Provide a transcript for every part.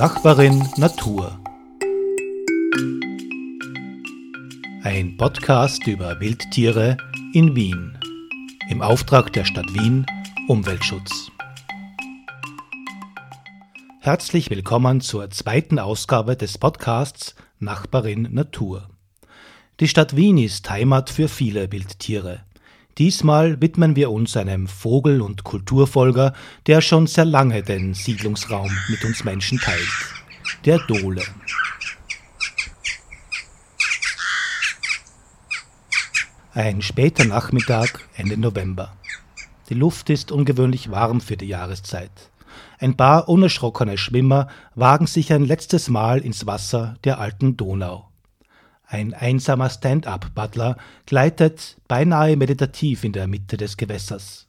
Nachbarin Natur. Ein Podcast über Wildtiere in Wien. Im Auftrag der Stadt Wien Umweltschutz. Herzlich willkommen zur zweiten Ausgabe des Podcasts Nachbarin Natur. Die Stadt Wien ist Heimat für viele Wildtiere. Diesmal widmen wir uns einem Vogel- und Kulturfolger, der schon sehr lange den Siedlungsraum mit uns Menschen teilt. Der Dole. Ein später Nachmittag, Ende November. Die Luft ist ungewöhnlich warm für die Jahreszeit. Ein paar unerschrockene Schwimmer wagen sich ein letztes Mal ins Wasser der alten Donau. Ein einsamer Stand-up-Butler gleitet beinahe meditativ in der Mitte des Gewässers.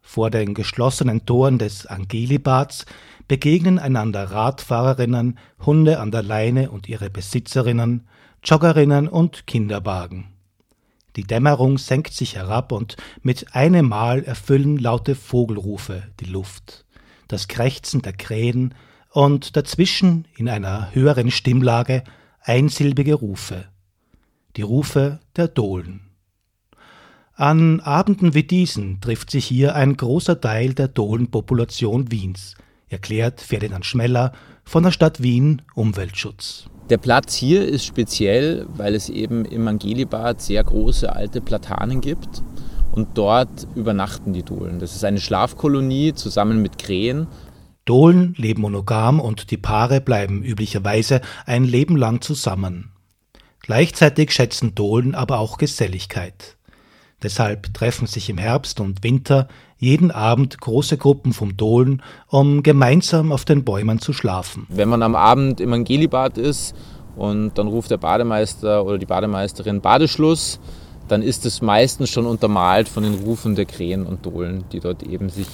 Vor den geschlossenen Toren des Angelibads begegnen einander Radfahrerinnen, Hunde an der Leine und ihre Besitzerinnen, Joggerinnen und Kinderwagen. Die Dämmerung senkt sich herab und mit einem Mal erfüllen laute Vogelrufe die Luft. Das Krächzen der Krähen und dazwischen in einer höheren Stimmlage einsilbige Rufe, die Rufe der Dohlen. An Abenden wie diesen trifft sich hier ein großer Teil der Dohlenpopulation Wiens, erklärt Ferdinand Schmeller von der Stadt Wien Umweltschutz. Der Platz hier ist speziell, weil es eben im Angelibad sehr große alte Platanen gibt und dort übernachten die Dohlen. Das ist eine Schlafkolonie zusammen mit Krähen Dohlen leben monogam und die Paare bleiben üblicherweise ein Leben lang zusammen. Gleichzeitig schätzen Dohlen aber auch Geselligkeit. Deshalb treffen sich im Herbst und Winter jeden Abend große Gruppen vom Dohlen, um gemeinsam auf den Bäumen zu schlafen. Wenn man am Abend im Angelibad ist und dann ruft der Bademeister oder die Bademeisterin Badeschluss, dann ist es meistens schon untermalt von den Rufen der Krähen und Dohlen, die dort eben sich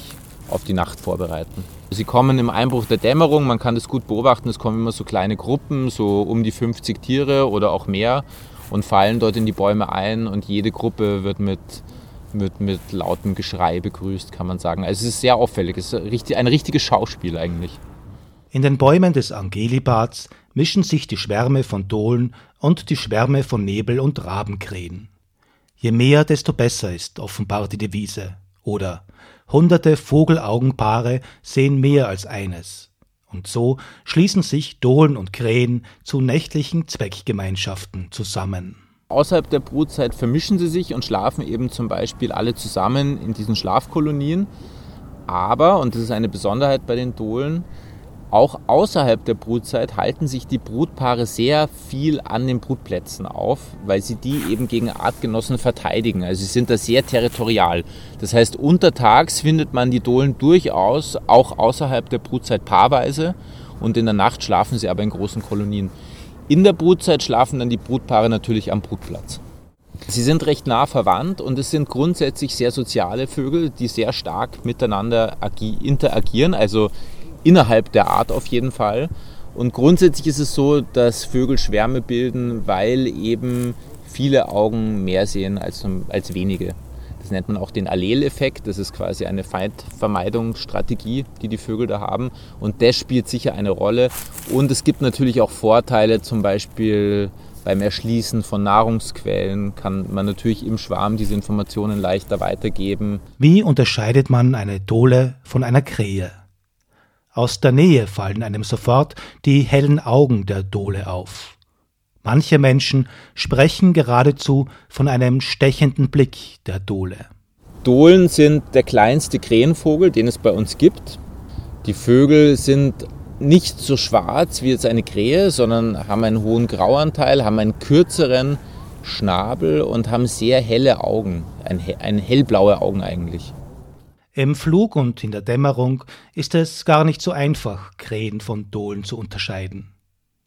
auf die Nacht vorbereiten. Sie kommen im Einbruch der Dämmerung, man kann das gut beobachten, es kommen immer so kleine Gruppen, so um die 50 Tiere oder auch mehr und fallen dort in die Bäume ein und jede Gruppe wird mit, wird mit lautem Geschrei begrüßt, kann man sagen. Also es ist sehr auffällig, es ist ein richtiges Schauspiel eigentlich. In den Bäumen des Angelibads mischen sich die Schwärme von Dohlen und die Schwärme von Nebel- und Rabenkrähen. Je mehr, desto besser ist offenbar die Devise. Oder Hunderte Vogelaugenpaare sehen mehr als eines. Und so schließen sich Dohlen und Krähen zu nächtlichen Zweckgemeinschaften zusammen. Außerhalb der Brutzeit vermischen sie sich und schlafen eben zum Beispiel alle zusammen in diesen Schlafkolonien. Aber, und das ist eine Besonderheit bei den Dohlen, auch außerhalb der Brutzeit halten sich die Brutpaare sehr viel an den Brutplätzen auf, weil sie die eben gegen Artgenossen verteidigen. Also sie sind da sehr territorial. Das heißt, untertags findet man die Dohlen durchaus auch außerhalb der Brutzeit paarweise und in der Nacht schlafen sie aber in großen Kolonien. In der Brutzeit schlafen dann die Brutpaare natürlich am Brutplatz. Sie sind recht nah verwandt und es sind grundsätzlich sehr soziale Vögel, die sehr stark miteinander interagieren. Also innerhalb der Art auf jeden Fall. Und grundsätzlich ist es so, dass Vögel Schwärme bilden, weil eben viele Augen mehr sehen als, als wenige. Das nennt man auch den Alleleffekt. Das ist quasi eine Feindvermeidungsstrategie, die die Vögel da haben. Und das spielt sicher eine Rolle. Und es gibt natürlich auch Vorteile, zum Beispiel beim Erschließen von Nahrungsquellen kann man natürlich im Schwarm diese Informationen leichter weitergeben. Wie unterscheidet man eine Dole von einer Krähe? Aus der Nähe fallen einem sofort die hellen Augen der Dole auf. Manche Menschen sprechen geradezu von einem stechenden Blick der Dole. Dohlen sind der kleinste Krähenvogel, den es bei uns gibt. Die Vögel sind nicht so schwarz wie jetzt eine Krähe, sondern haben einen hohen Grauanteil, haben einen kürzeren Schnabel und haben sehr helle Augen, ein, ein hellblaue Augen eigentlich. Im Flug und in der Dämmerung ist es gar nicht so einfach, Krähen von Dohlen zu unterscheiden.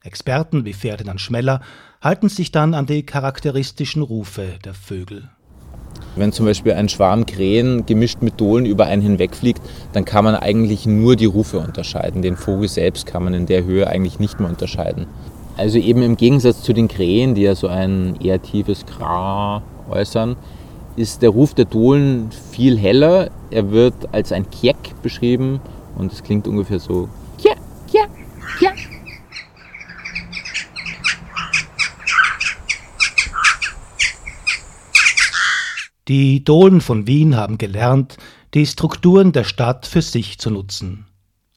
Experten wie Ferdinand Schmeller halten sich dann an die charakteristischen Rufe der Vögel. Wenn zum Beispiel ein Schwarm Krähen gemischt mit Dohlen über einen hinwegfliegt, dann kann man eigentlich nur die Rufe unterscheiden. Den Vogel selbst kann man in der Höhe eigentlich nicht mehr unterscheiden. Also eben im Gegensatz zu den Krähen, die ja so ein eher tiefes Kra äußern, ist der Ruf der Dohlen viel heller. Er wird als ein Kjeck beschrieben und es klingt ungefähr so. Kja, kja. Ja. Die Dohlen von Wien haben gelernt, die Strukturen der Stadt für sich zu nutzen.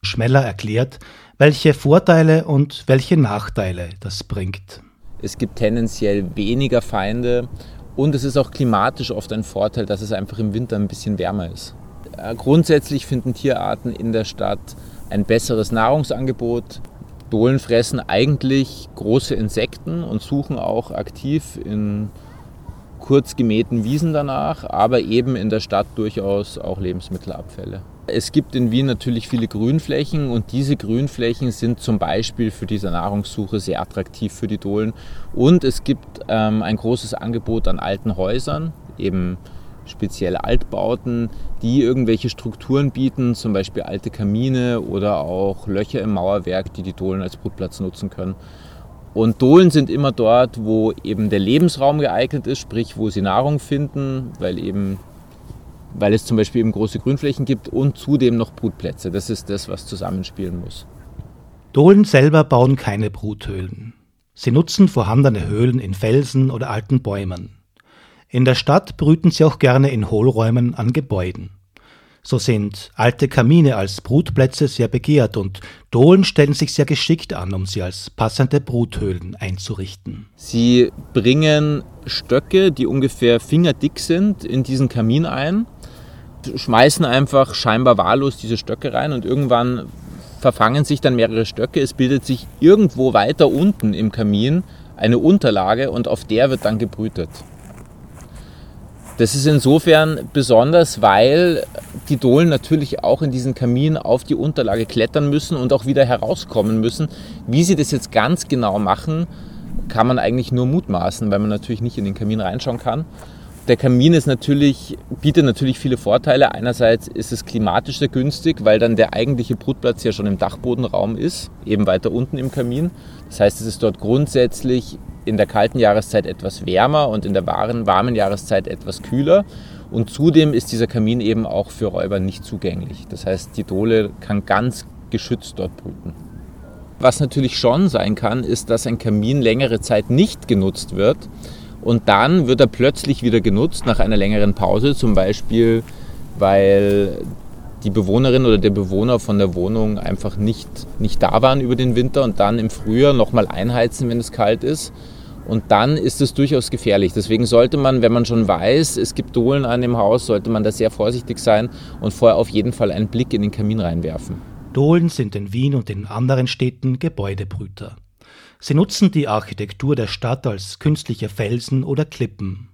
Schmeller erklärt, welche Vorteile und welche Nachteile das bringt. Es gibt tendenziell weniger Feinde und es ist auch klimatisch oft ein Vorteil, dass es einfach im Winter ein bisschen wärmer ist. Äh, grundsätzlich finden Tierarten in der Stadt ein besseres Nahrungsangebot. Dohlen fressen eigentlich große Insekten und suchen auch aktiv in kurz gemähten Wiesen danach, aber eben in der Stadt durchaus auch Lebensmittelabfälle. Es gibt in Wien natürlich viele Grünflächen und diese Grünflächen sind zum Beispiel für diese Nahrungssuche sehr attraktiv für die Dohlen. Und es gibt ähm, ein großes Angebot an alten Häusern, eben spezielle Altbauten, die irgendwelche Strukturen bieten, zum Beispiel alte Kamine oder auch Löcher im Mauerwerk, die die Dohlen als Brutplatz nutzen können. Und Dohlen sind immer dort, wo eben der Lebensraum geeignet ist, sprich wo sie Nahrung finden, weil eben weil es zum Beispiel eben große Grünflächen gibt und zudem noch Brutplätze. Das ist das, was zusammenspielen muss. Dohlen selber bauen keine Bruthöhlen. Sie nutzen vorhandene Höhlen in Felsen oder alten Bäumen. In der Stadt brüten sie auch gerne in Hohlräumen an Gebäuden. So sind alte Kamine als Brutplätze sehr begehrt und Dohlen stellen sich sehr geschickt an, um sie als passende Bruthöhlen einzurichten. Sie bringen Stöcke, die ungefähr fingerdick sind, in diesen Kamin ein schmeißen einfach scheinbar wahllos diese Stöcke rein und irgendwann verfangen sich dann mehrere Stöcke. Es bildet sich irgendwo weiter unten im Kamin eine Unterlage und auf der wird dann gebrütet. Das ist insofern besonders, weil die Dohlen natürlich auch in diesen Kamin auf die Unterlage klettern müssen und auch wieder herauskommen müssen. Wie sie das jetzt ganz genau machen, kann man eigentlich nur mutmaßen, weil man natürlich nicht in den Kamin reinschauen kann. Der Kamin ist natürlich, bietet natürlich viele Vorteile. Einerseits ist es klimatisch sehr günstig, weil dann der eigentliche Brutplatz ja schon im Dachbodenraum ist, eben weiter unten im Kamin. Das heißt, es ist dort grundsätzlich in der kalten Jahreszeit etwas wärmer und in der warmen, warmen Jahreszeit etwas kühler. Und zudem ist dieser Kamin eben auch für Räuber nicht zugänglich. Das heißt, die Dole kann ganz geschützt dort brüten. Was natürlich schon sein kann, ist, dass ein Kamin längere Zeit nicht genutzt wird und dann wird er plötzlich wieder genutzt nach einer längeren Pause, zum Beispiel weil die Bewohnerin oder der Bewohner von der Wohnung einfach nicht, nicht da waren über den Winter und dann im Frühjahr nochmal einheizen, wenn es kalt ist. Und dann ist es durchaus gefährlich. Deswegen sollte man, wenn man schon weiß, es gibt Dohlen an dem Haus, sollte man da sehr vorsichtig sein und vorher auf jeden Fall einen Blick in den Kamin reinwerfen. Dohlen sind in Wien und in anderen Städten Gebäudebrüter. Sie nutzen die Architektur der Stadt als künstliche Felsen oder Klippen.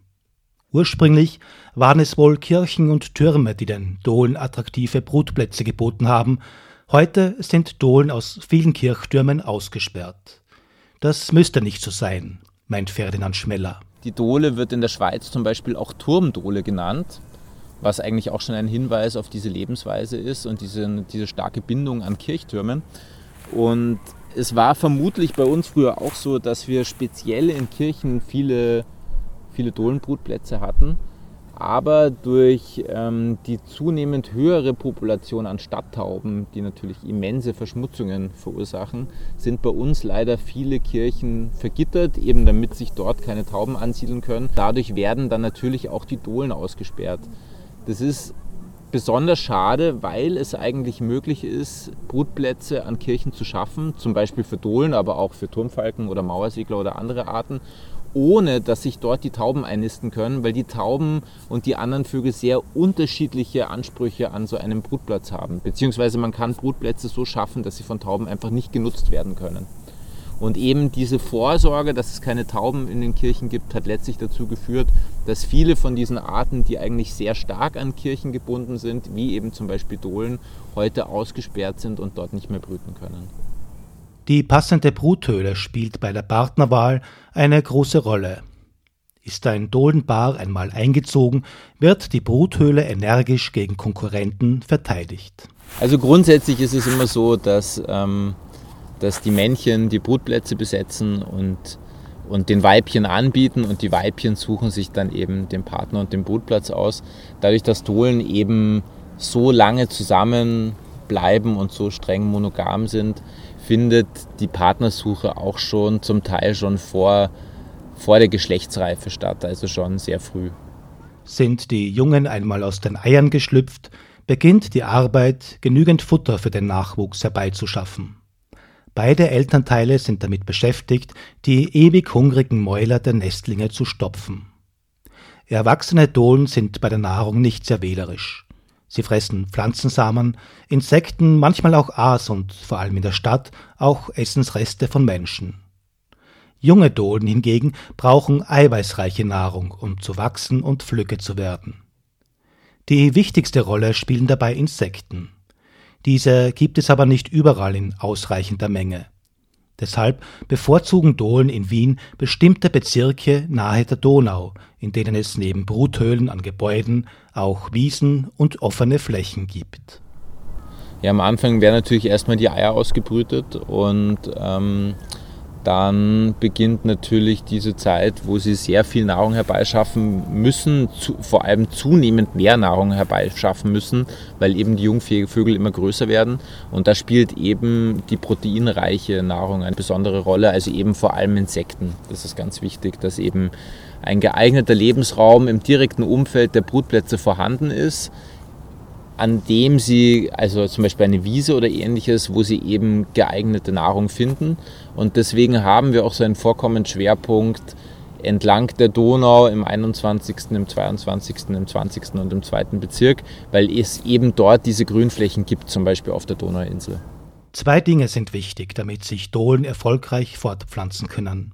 Ursprünglich waren es wohl Kirchen und Türme, die den Dohlen attraktive Brutplätze geboten haben. Heute sind Dohlen aus vielen Kirchtürmen ausgesperrt. Das müsste nicht so sein, meint Ferdinand Schmeller. Die Dohle wird in der Schweiz zum Beispiel auch Turmdohle genannt, was eigentlich auch schon ein Hinweis auf diese Lebensweise ist und diese, diese starke Bindung an Kirchtürmen. Und es war vermutlich bei uns früher auch so, dass wir speziell in Kirchen viele, viele Dohlenbrutplätze hatten. Aber durch ähm, die zunehmend höhere Population an Stadttauben, die natürlich immense Verschmutzungen verursachen, sind bei uns leider viele Kirchen vergittert, eben damit sich dort keine Tauben ansiedeln können. Dadurch werden dann natürlich auch die Dohlen ausgesperrt. Das ist besonders schade, weil es eigentlich möglich ist, Brutplätze an Kirchen zu schaffen, zum Beispiel für Dohlen, aber auch für Turmfalken oder Mauersegler oder andere Arten, ohne dass sich dort die Tauben einnisten können, weil die Tauben und die anderen Vögel sehr unterschiedliche Ansprüche an so einem Brutplatz haben. Beziehungsweise man kann Brutplätze so schaffen, dass sie von Tauben einfach nicht genutzt werden können. Und eben diese Vorsorge, dass es keine Tauben in den Kirchen gibt, hat letztlich dazu geführt, dass viele von diesen Arten, die eigentlich sehr stark an Kirchen gebunden sind, wie eben zum Beispiel Dohlen, heute ausgesperrt sind und dort nicht mehr brüten können. Die passende Bruthöhle spielt bei der Partnerwahl eine große Rolle. Ist ein Dohlenpaar einmal eingezogen, wird die Bruthöhle energisch gegen Konkurrenten verteidigt. Also grundsätzlich ist es immer so, dass ähm, dass die Männchen die Brutplätze besetzen und, und den Weibchen anbieten und die Weibchen suchen sich dann eben den Partner und den Brutplatz aus. Dadurch, dass Dohlen eben so lange zusammen bleiben und so streng monogam sind, findet die Partnersuche auch schon zum Teil schon vor, vor der Geschlechtsreife statt, also schon sehr früh. Sind die Jungen einmal aus den Eiern geschlüpft, beginnt die Arbeit, genügend Futter für den Nachwuchs herbeizuschaffen. Beide Elternteile sind damit beschäftigt, die ewig hungrigen Mäuler der Nestlinge zu stopfen. Erwachsene Dohlen sind bei der Nahrung nicht sehr wählerisch. Sie fressen Pflanzensamen, Insekten, manchmal auch Aas und vor allem in der Stadt auch Essensreste von Menschen. Junge Dohlen hingegen brauchen eiweißreiche Nahrung, um zu wachsen und flügge zu werden. Die wichtigste Rolle spielen dabei Insekten. Diese gibt es aber nicht überall in ausreichender Menge. Deshalb bevorzugen Dohlen in Wien bestimmte Bezirke nahe der Donau, in denen es neben Bruthöhlen an Gebäuden auch Wiesen und offene Flächen gibt. Ja, am Anfang werden natürlich erstmal die Eier ausgebrütet und ähm, dann beginnt natürlich diese Zeit, wo sie sehr viel Nahrung herbeischaffen müssen, zu, vor allem zunehmend mehr Nahrung herbeischaffen müssen, weil eben die Jungvögel immer größer werden. Und da spielt eben die proteinreiche Nahrung eine besondere Rolle, also eben vor allem Insekten. Das ist ganz wichtig, dass eben ein geeigneter Lebensraum im direkten Umfeld der Brutplätze vorhanden ist an dem sie, also zum Beispiel eine Wiese oder ähnliches, wo sie eben geeignete Nahrung finden. Und deswegen haben wir auch so einen Vorkommensschwerpunkt entlang der Donau im 21., im 22., im 20. und im 2. Bezirk, weil es eben dort diese Grünflächen gibt, zum Beispiel auf der Donauinsel. Zwei Dinge sind wichtig, damit sich Dohlen erfolgreich fortpflanzen können.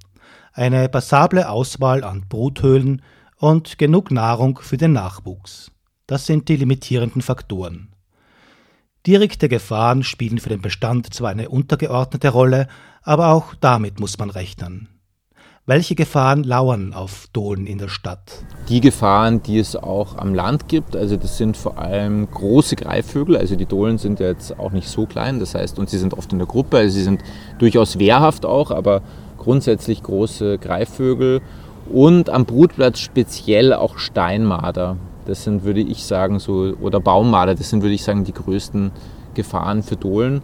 Eine passable Auswahl an Bruthöhlen und genug Nahrung für den Nachwuchs. Das sind die limitierenden Faktoren. Direkte Gefahren spielen für den Bestand zwar eine untergeordnete Rolle, aber auch damit muss man rechnen. Welche Gefahren lauern auf Dohlen in der Stadt? Die Gefahren, die es auch am Land gibt, also das sind vor allem große Greifvögel, also die Dohlen sind jetzt auch nicht so klein, das heißt, und sie sind oft in der Gruppe, also sie sind durchaus wehrhaft auch, aber grundsätzlich große Greifvögel und am Brutplatz speziell auch Steinmarder. Das sind, würde ich sagen, so, oder Baummarder, das sind, würde ich sagen, die größten Gefahren für Dohlen.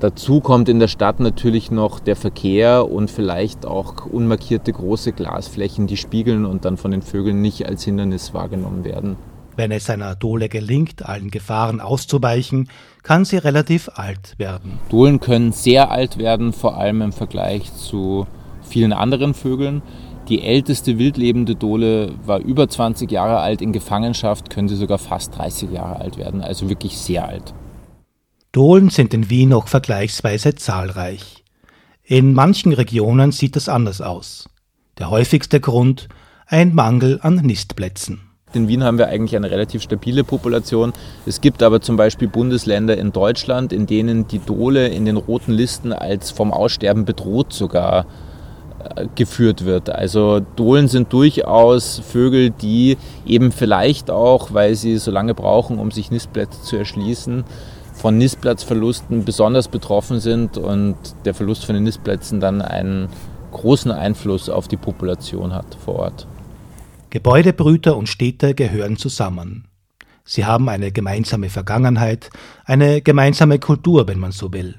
Dazu kommt in der Stadt natürlich noch der Verkehr und vielleicht auch unmarkierte große Glasflächen, die spiegeln und dann von den Vögeln nicht als Hindernis wahrgenommen werden. Wenn es einer Dohle gelingt, allen Gefahren auszuweichen, kann sie relativ alt werden. Dohlen können sehr alt werden, vor allem im Vergleich zu vielen anderen Vögeln. Die älteste wildlebende Dole war über 20 Jahre alt. In Gefangenschaft können sie sogar fast 30 Jahre alt werden, also wirklich sehr alt. Dohlen sind in Wien noch vergleichsweise zahlreich. In manchen Regionen sieht das anders aus. Der häufigste Grund ein Mangel an Nistplätzen. In Wien haben wir eigentlich eine relativ stabile Population. Es gibt aber zum Beispiel Bundesländer in Deutschland, in denen die Dole in den roten Listen als vom Aussterben bedroht sogar geführt wird. Also Dohlen sind durchaus Vögel, die eben vielleicht auch, weil sie so lange brauchen, um sich Nistplätze zu erschließen, von Nistplatzverlusten besonders betroffen sind und der Verlust von den Nistplätzen dann einen großen Einfluss auf die Population hat vor Ort. Gebäudebrüter und Städte gehören zusammen. Sie haben eine gemeinsame Vergangenheit, eine gemeinsame Kultur, wenn man so will.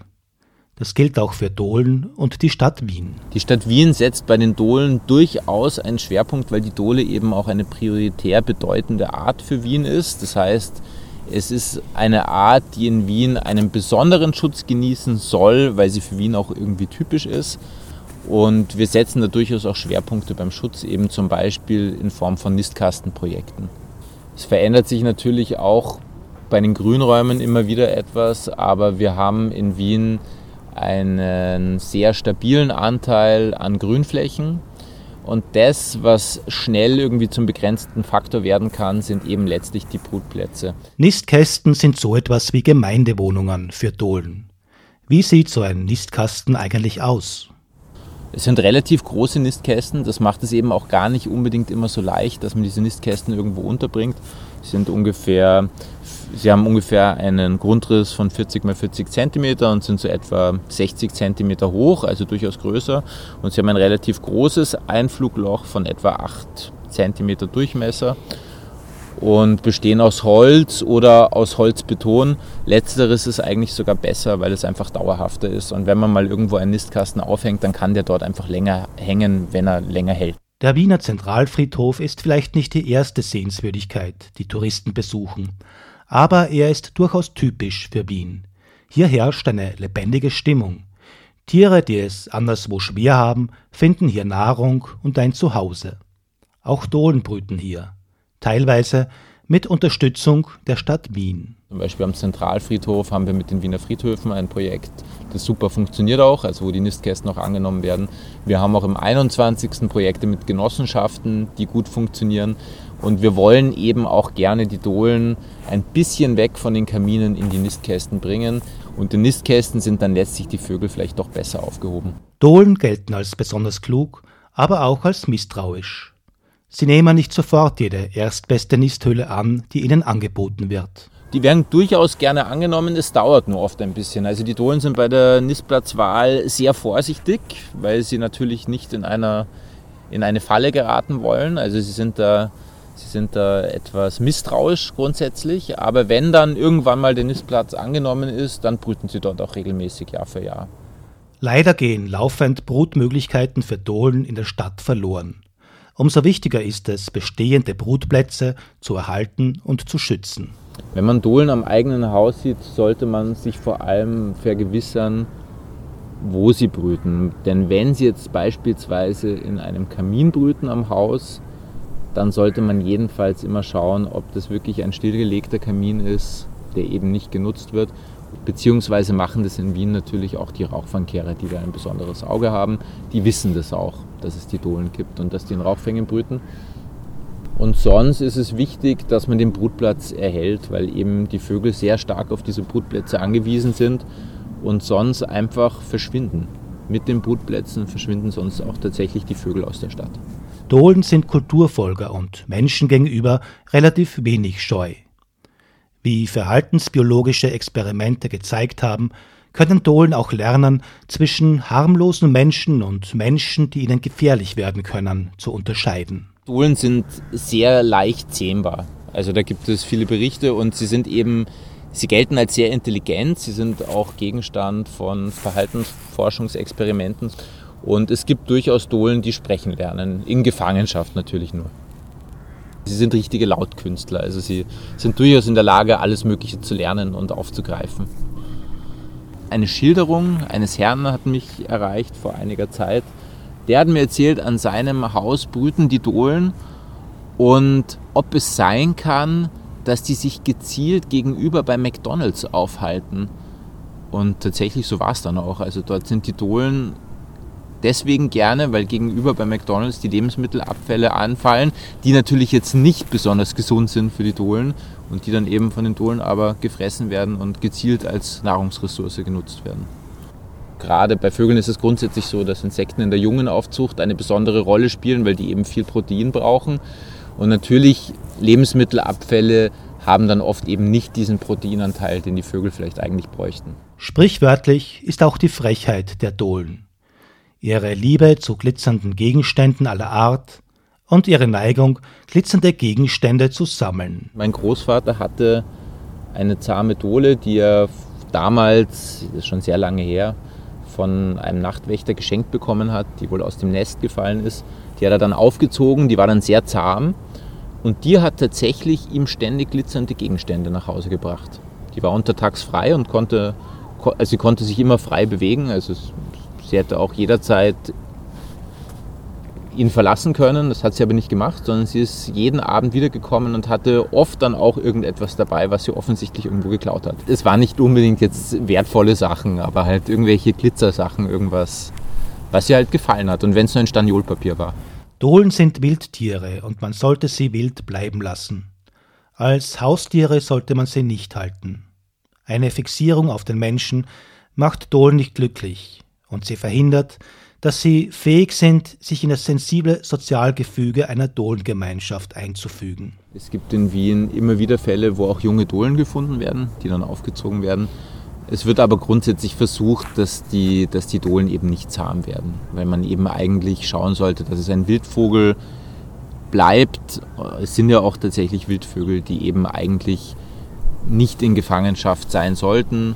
Das gilt auch für Dohlen und die Stadt Wien. Die Stadt Wien setzt bei den Dohlen durchaus einen Schwerpunkt, weil die Dohle eben auch eine prioritär bedeutende Art für Wien ist. Das heißt, es ist eine Art, die in Wien einen besonderen Schutz genießen soll, weil sie für Wien auch irgendwie typisch ist. Und wir setzen da durchaus auch Schwerpunkte beim Schutz, eben zum Beispiel in Form von Nistkastenprojekten. Es verändert sich natürlich auch bei den Grünräumen immer wieder etwas, aber wir haben in Wien einen sehr stabilen Anteil an Grünflächen. Und das, was schnell irgendwie zum begrenzten Faktor werden kann, sind eben letztlich die Brutplätze. Nistkästen sind so etwas wie Gemeindewohnungen für Dohlen. Wie sieht so ein Nistkasten eigentlich aus? Es sind relativ große Nistkästen, das macht es eben auch gar nicht unbedingt immer so leicht, dass man diese Nistkästen irgendwo unterbringt. Sind ungefähr Sie haben ungefähr einen Grundriss von 40 x 40 cm und sind so etwa 60 cm hoch, also durchaus größer. Und sie haben ein relativ großes Einflugloch von etwa 8 cm Durchmesser. und bestehen aus Holz oder aus Holzbeton. Letzteres ist eigentlich sogar besser, weil es einfach dauerhafter ist. Und wenn man mal irgendwo einen Nistkasten aufhängt, dann kann der dort einfach länger hängen, wenn er länger hält. Der Wiener Zentralfriedhof ist vielleicht nicht die erste Sehenswürdigkeit, die Touristen besuchen, aber er ist durchaus typisch für Wien. Hier herrscht eine lebendige Stimmung. Tiere, die es anderswo schwer haben, finden hier Nahrung und ein Zuhause. Auch Dohlen brüten hier teilweise mit Unterstützung der Stadt Wien. Zum Beispiel am Zentralfriedhof haben wir mit den Wiener Friedhöfen ein Projekt, das super funktioniert auch, also wo die Nistkästen auch angenommen werden. Wir haben auch im 21. Projekte mit Genossenschaften, die gut funktionieren. Und wir wollen eben auch gerne die Dohlen ein bisschen weg von den Kaminen in die Nistkästen bringen. Und in Nistkästen sind dann letztlich die Vögel vielleicht doch besser aufgehoben. Dohlen gelten als besonders klug, aber auch als misstrauisch. Sie nehmen nicht sofort jede erstbeste Nisthöhle an, die ihnen angeboten wird. Die werden durchaus gerne angenommen, es dauert nur oft ein bisschen. Also die Dohlen sind bei der Nistplatzwahl sehr vorsichtig, weil sie natürlich nicht in, einer, in eine Falle geraten wollen. Also sie sind da Sie sind da etwas misstrauisch grundsätzlich, aber wenn dann irgendwann mal der Nistplatz angenommen ist, dann brüten sie dort auch regelmäßig Jahr für Jahr. Leider gehen laufend Brutmöglichkeiten für Dohlen in der Stadt verloren. Umso wichtiger ist es, bestehende Brutplätze zu erhalten und zu schützen. Wenn man Dohlen am eigenen Haus sieht, sollte man sich vor allem vergewissern, wo sie brüten. Denn wenn sie jetzt beispielsweise in einem Kamin brüten am Haus, dann sollte man jedenfalls immer schauen, ob das wirklich ein stillgelegter Kamin ist, der eben nicht genutzt wird Beziehungsweise machen das in Wien natürlich auch die Rauchfangkehrer, die da ein besonderes Auge haben. Die wissen das auch, dass es die Dohlen gibt und dass die in Rauchfängen brüten. Und sonst ist es wichtig, dass man den Brutplatz erhält, weil eben die Vögel sehr stark auf diese Brutplätze angewiesen sind und sonst einfach verschwinden. Mit den Brutplätzen verschwinden sonst auch tatsächlich die Vögel aus der Stadt. Dohlen sind Kulturfolger und Menschen gegenüber relativ wenig scheu. Wie verhaltensbiologische Experimente gezeigt haben, können Dohlen auch lernen, zwischen harmlosen Menschen und Menschen, die ihnen gefährlich werden können, zu unterscheiden. Dohlen sind sehr leicht zähmbar. Also da gibt es viele Berichte und sie sind eben, sie gelten als sehr intelligent, sie sind auch Gegenstand von Verhaltensforschungsexperimenten und es gibt durchaus Dohlen, die sprechen lernen, in Gefangenschaft natürlich nur. Sie sind richtige Lautkünstler, also sie sind durchaus in der Lage, alles Mögliche zu lernen und aufzugreifen. Eine Schilderung eines Herrn hat mich erreicht vor einiger Zeit. Der hat mir erzählt, an seinem Haus brüten die Dohlen und ob es sein kann, dass die sich gezielt gegenüber bei McDonalds aufhalten. Und tatsächlich so war es dann auch. Also dort sind die Dohlen deswegen gerne, weil gegenüber bei McDonald's die Lebensmittelabfälle anfallen, die natürlich jetzt nicht besonders gesund sind für die Dohlen und die dann eben von den Dohlen aber gefressen werden und gezielt als Nahrungsressource genutzt werden. Gerade bei Vögeln ist es grundsätzlich so, dass Insekten in der Jungenaufzucht eine besondere Rolle spielen, weil die eben viel Protein brauchen. Und natürlich Lebensmittelabfälle haben dann oft eben nicht diesen Proteinanteil, den die Vögel vielleicht eigentlich bräuchten. Sprichwörtlich ist auch die Frechheit der Dohlen ihre Liebe zu glitzernden Gegenständen aller Art und ihre Neigung, glitzernde Gegenstände zu sammeln. Mein Großvater hatte eine zahme Dole, die er damals, das ist schon sehr lange her, von einem Nachtwächter geschenkt bekommen hat, die wohl aus dem Nest gefallen ist. Die hat er dann aufgezogen, die war dann sehr zahm und die hat tatsächlich ihm ständig glitzernde Gegenstände nach Hause gebracht. Die war untertags frei und konnte, also sie konnte sich immer frei bewegen, also Sie hätte auch jederzeit ihn verlassen können, das hat sie aber nicht gemacht, sondern sie ist jeden Abend wiedergekommen und hatte oft dann auch irgendetwas dabei, was sie offensichtlich irgendwo geklaut hat. Es waren nicht unbedingt jetzt wertvolle Sachen, aber halt irgendwelche Glitzersachen, irgendwas, was ihr halt gefallen hat und wenn es nur ein Staniolpapier war. Dohlen sind Wildtiere und man sollte sie wild bleiben lassen. Als Haustiere sollte man sie nicht halten. Eine Fixierung auf den Menschen macht Dohlen nicht glücklich und sie verhindert, dass sie fähig sind, sich in das sensible Sozialgefüge einer Dohlengemeinschaft einzufügen. Es gibt in Wien immer wieder Fälle, wo auch junge Dohlen gefunden werden, die dann aufgezogen werden. Es wird aber grundsätzlich versucht, dass die, dass die Dohlen eben nicht zahm werden, weil man eben eigentlich schauen sollte, dass es ein Wildvogel bleibt. Es sind ja auch tatsächlich Wildvögel, die eben eigentlich nicht in Gefangenschaft sein sollten,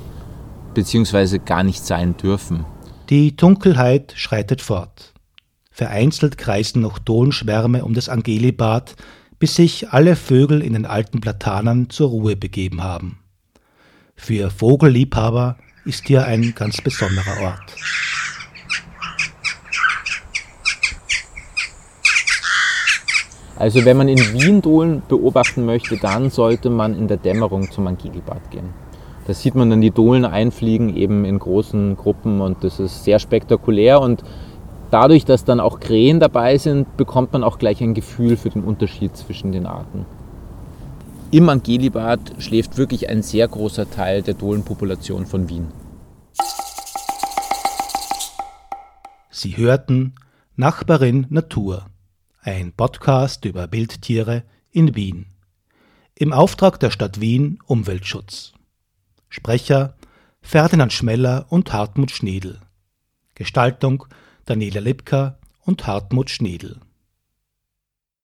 beziehungsweise gar nicht sein dürfen. Die Dunkelheit schreitet fort. Vereinzelt kreisen noch Dohlenschwärme um das Angelibad, bis sich alle Vögel in den alten Platanern zur Ruhe begeben haben. Für Vogelliebhaber ist hier ein ganz besonderer Ort. Also wenn man in Wien Dohlen beobachten möchte, dann sollte man in der Dämmerung zum Angelibad gehen. Da sieht man dann die Dohlen einfliegen, eben in großen Gruppen und das ist sehr spektakulär und dadurch, dass dann auch Krähen dabei sind, bekommt man auch gleich ein Gefühl für den Unterschied zwischen den Arten. Im Angelibad schläft wirklich ein sehr großer Teil der Dohlenpopulation von Wien. Sie hörten Nachbarin Natur, ein Podcast über Wildtiere in Wien. Im Auftrag der Stadt Wien Umweltschutz. Sprecher Ferdinand Schmeller und Hartmut Schnedel. Gestaltung Daniela Lipka und Hartmut Schnedel.